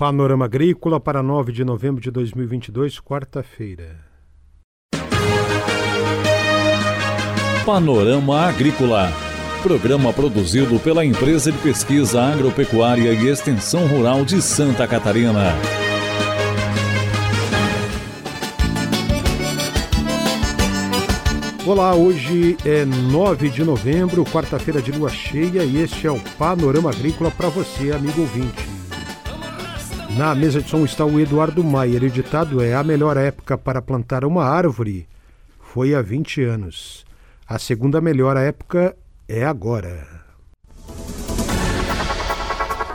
Panorama Agrícola para 9 de novembro de 2022, quarta-feira. Panorama Agrícola. Programa produzido pela Empresa de Pesquisa Agropecuária e Extensão Rural de Santa Catarina. Olá, hoje é 9 de novembro, quarta-feira de lua cheia, e este é o Panorama Agrícola para você, amigo ouvinte. Na mesa de som está o Eduardo Maier. O ditado é: A melhor época para plantar uma árvore foi há 20 anos. A segunda melhor época é agora.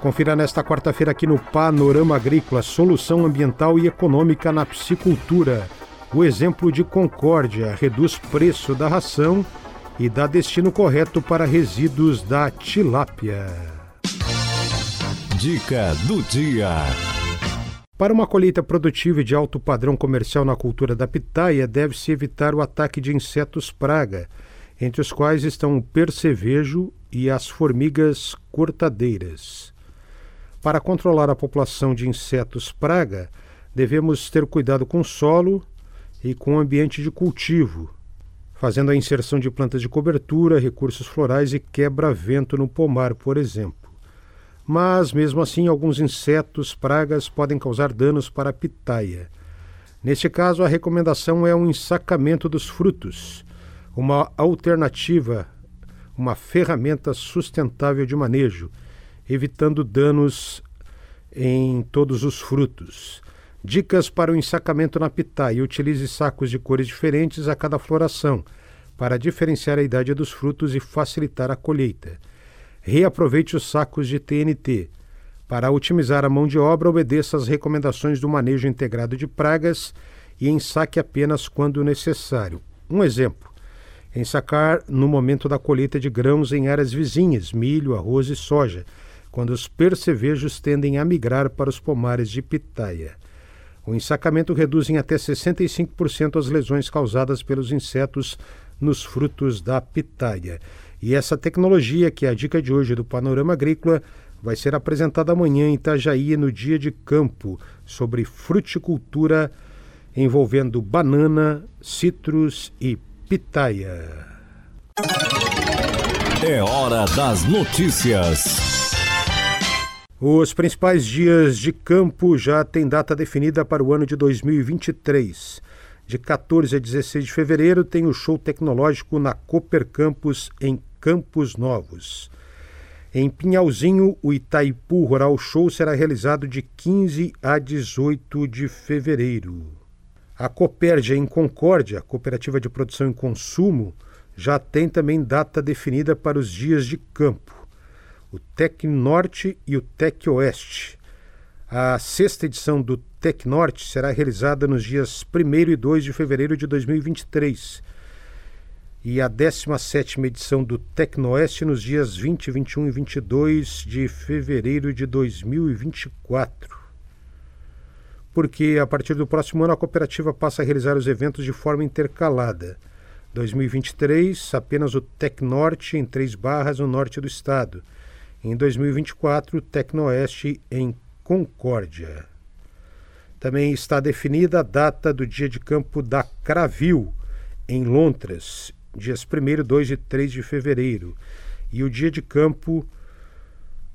Confira nesta quarta-feira aqui no Panorama Agrícola solução ambiental e econômica na piscicultura. O exemplo de Concórdia reduz preço da ração e dá destino correto para resíduos da tilápia. Dica do dia. Para uma colheita produtiva e de alto padrão comercial na cultura da pitaia, deve-se evitar o ataque de insetos praga, entre os quais estão o percevejo e as formigas cortadeiras. Para controlar a população de insetos praga, devemos ter cuidado com o solo e com o ambiente de cultivo, fazendo a inserção de plantas de cobertura, recursos florais e quebra-vento no pomar, por exemplo mas mesmo assim alguns insetos, pragas podem causar danos para a pitaia. Neste caso, a recomendação é um ensacamento dos frutos, uma alternativa, uma ferramenta sustentável de manejo, evitando danos em todos os frutos. Dicas para o ensacamento na pitaia: utilize sacos de cores diferentes a cada floração, para diferenciar a idade dos frutos e facilitar a colheita. Reaproveite os sacos de TNT. Para otimizar a mão de obra, obedeça às recomendações do manejo integrado de pragas e ensaque apenas quando necessário. Um exemplo: ensacar no momento da colheita de grãos em áreas vizinhas, milho, arroz e soja, quando os percevejos tendem a migrar para os pomares de pitaia. O ensacamento reduz em até 65% as lesões causadas pelos insetos nos frutos da pitaia. E essa tecnologia, que é a dica de hoje do Panorama Agrícola, vai ser apresentada amanhã em Itajaí, no dia de campo, sobre fruticultura envolvendo banana, citros e pitaia. É hora das notícias. Os principais dias de campo já têm data definida para o ano de 2023. De 14 a 16 de fevereiro tem o show tecnológico na Cooper Campus em Campos Novos. Em Pinhalzinho, o Itaipu Rural Show será realizado de 15 a 18 de fevereiro. A Copérdia em Concórdia, Cooperativa de Produção e Consumo, já tem também data definida para os dias de campo. O Tec Norte e o Tec Oeste. A sexta edição do Tec Norte será realizada nos dias 1 e 2 de fevereiro de 2023 e a 17 edição do Tecnoeste nos dias 20, 21 e 22 de fevereiro de 2024. Porque a partir do próximo ano a cooperativa passa a realizar os eventos de forma intercalada. 2023, apenas o Tecnorte em Três Barras, no norte do estado. Em 2024, o Tecnoeste em Concórdia. Também está definida a data do dia de campo da Cravil, em Londres, dias 1, 2 e 3 de fevereiro. E o dia de campo,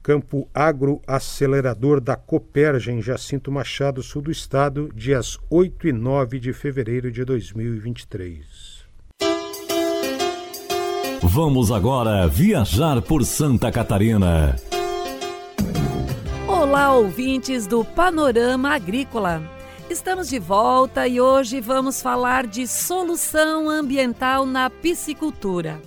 campo agroacelerador da Coperja, em Jacinto Machado, sul do estado, dias 8 e 9 de fevereiro de 2023. Vamos agora viajar por Santa Catarina. Olá, ouvintes do Panorama Agrícola. Estamos de volta e hoje vamos falar de solução ambiental na piscicultura.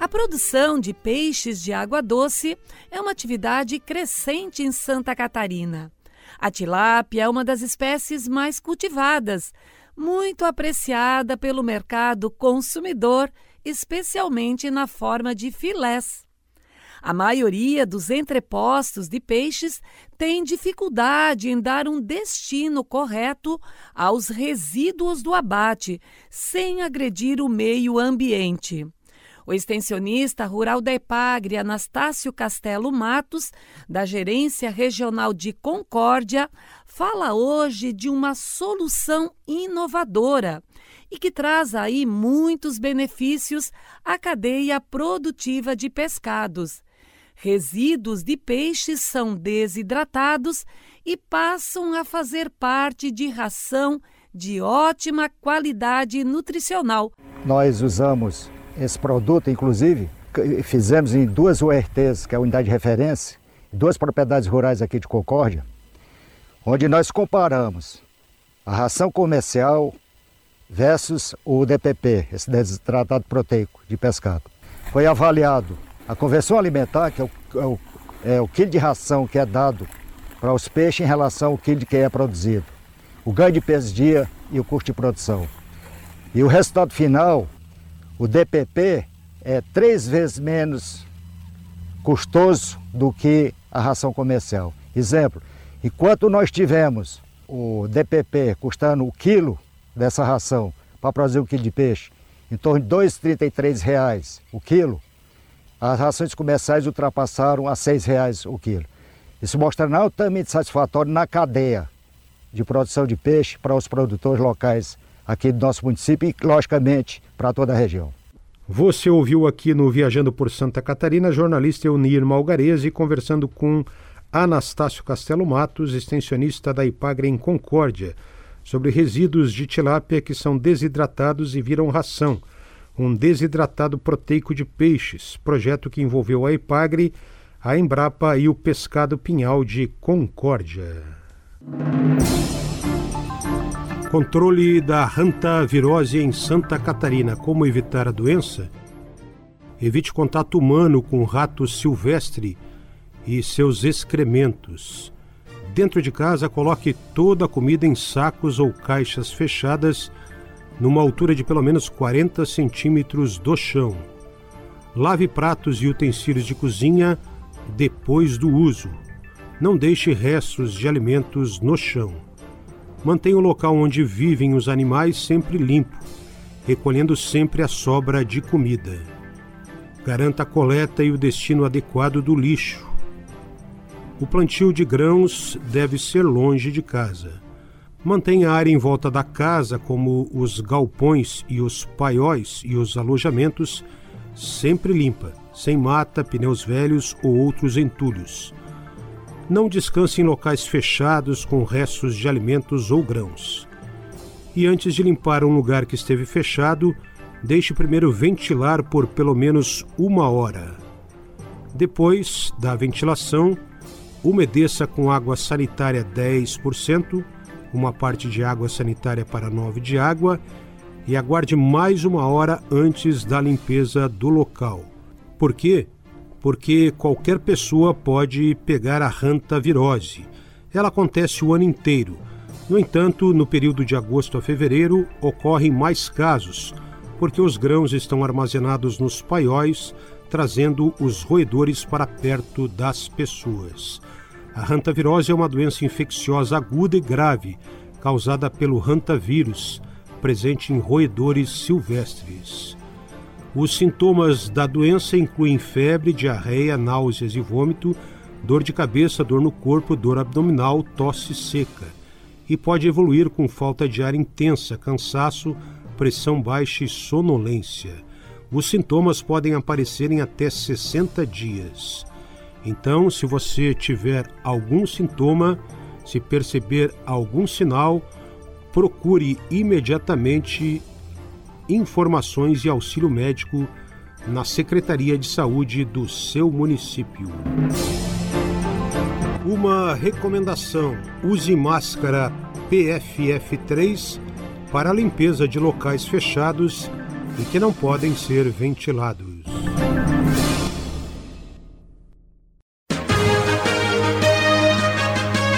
A produção de peixes de água doce é uma atividade crescente em Santa Catarina. A tilápia é uma das espécies mais cultivadas, muito apreciada pelo mercado consumidor, especialmente na forma de filés. A maioria dos entrepostos de peixes tem dificuldade em dar um destino correto aos resíduos do abate, sem agredir o meio ambiente. O extensionista rural da EPAGRE, Anastácio Castelo Matos, da Gerência Regional de Concórdia, fala hoje de uma solução inovadora e que traz aí muitos benefícios à cadeia produtiva de pescados. Resíduos de peixes são desidratados e passam a fazer parte de ração de ótima qualidade nutricional. Nós usamos esse produto, inclusive, fizemos em duas URTs, que é a unidade de referência, duas propriedades rurais aqui de Concórdia, onde nós comparamos a ração comercial versus o DPP, esse desidratado proteico de pescado. Foi avaliado a conversão alimentar, que é o, é o, é o quilo de ração que é dado para os peixes em relação ao quilo que é produzido, o ganho de peso dia e o custo de produção. E o resultado final, o DPP, é três vezes menos custoso do que a ração comercial. Exemplo, enquanto nós tivemos o DPP custando o quilo dessa ração para produzir um quilo de peixe, em torno de R$ 2,33 o quilo, as rações comerciais ultrapassaram a R$ 6,00 o quilo. Isso mostra altamente satisfatório na cadeia de produção de peixe para os produtores locais aqui do nosso município e, logicamente, para toda a região. Você ouviu aqui no Viajando por Santa Catarina jornalista Eunir Malgarese conversando com Anastácio Castelo Matos, extensionista da Ipagre em Concórdia, sobre resíduos de tilápia que são desidratados e viram ração, um desidratado proteico de peixes, projeto que envolveu a Ipagre a Embrapa e o Pescado Pinhal de Concórdia. Controle da hantavirose em Santa Catarina. Como evitar a doença? Evite contato humano com rato silvestre e seus excrementos. Dentro de casa, coloque toda a comida em sacos ou caixas fechadas numa altura de pelo menos 40 centímetros do chão. Lave pratos e utensílios de cozinha depois do uso. Não deixe restos de alimentos no chão. Mantenha o local onde vivem os animais sempre limpo, recolhendo sempre a sobra de comida. Garanta a coleta e o destino adequado do lixo. O plantio de grãos deve ser longe de casa. Mantenha a área em volta da casa, como os galpões e os paióis e os alojamentos, sempre limpa sem mata, pneus velhos ou outros entulhos. Não descanse em locais fechados com restos de alimentos ou grãos. E antes de limpar um lugar que esteve fechado, deixe primeiro ventilar por pelo menos uma hora. Depois da ventilação, umedeça com água sanitária 10%, uma parte de água sanitária para 9 de água e aguarde mais uma hora antes da limpeza do local. Por quê? Porque qualquer pessoa pode pegar a hantavirose. Ela acontece o ano inteiro. No entanto, no período de agosto a fevereiro ocorrem mais casos, porque os grãos estão armazenados nos paióis, trazendo os roedores para perto das pessoas. A hantavirose é uma doença infecciosa aguda e grave, causada pelo hantavírus, presente em roedores silvestres. Os sintomas da doença incluem febre, diarreia, náuseas e vômito, dor de cabeça, dor no corpo, dor abdominal, tosse seca. E pode evoluir com falta de ar intensa, cansaço, pressão baixa e sonolência. Os sintomas podem aparecer em até 60 dias. Então, se você tiver algum sintoma, se perceber algum sinal, procure imediatamente informações e auxílio médico na Secretaria de Saúde do seu município. Uma recomendação: use máscara PFF3 para a limpeza de locais fechados e que não podem ser ventilados.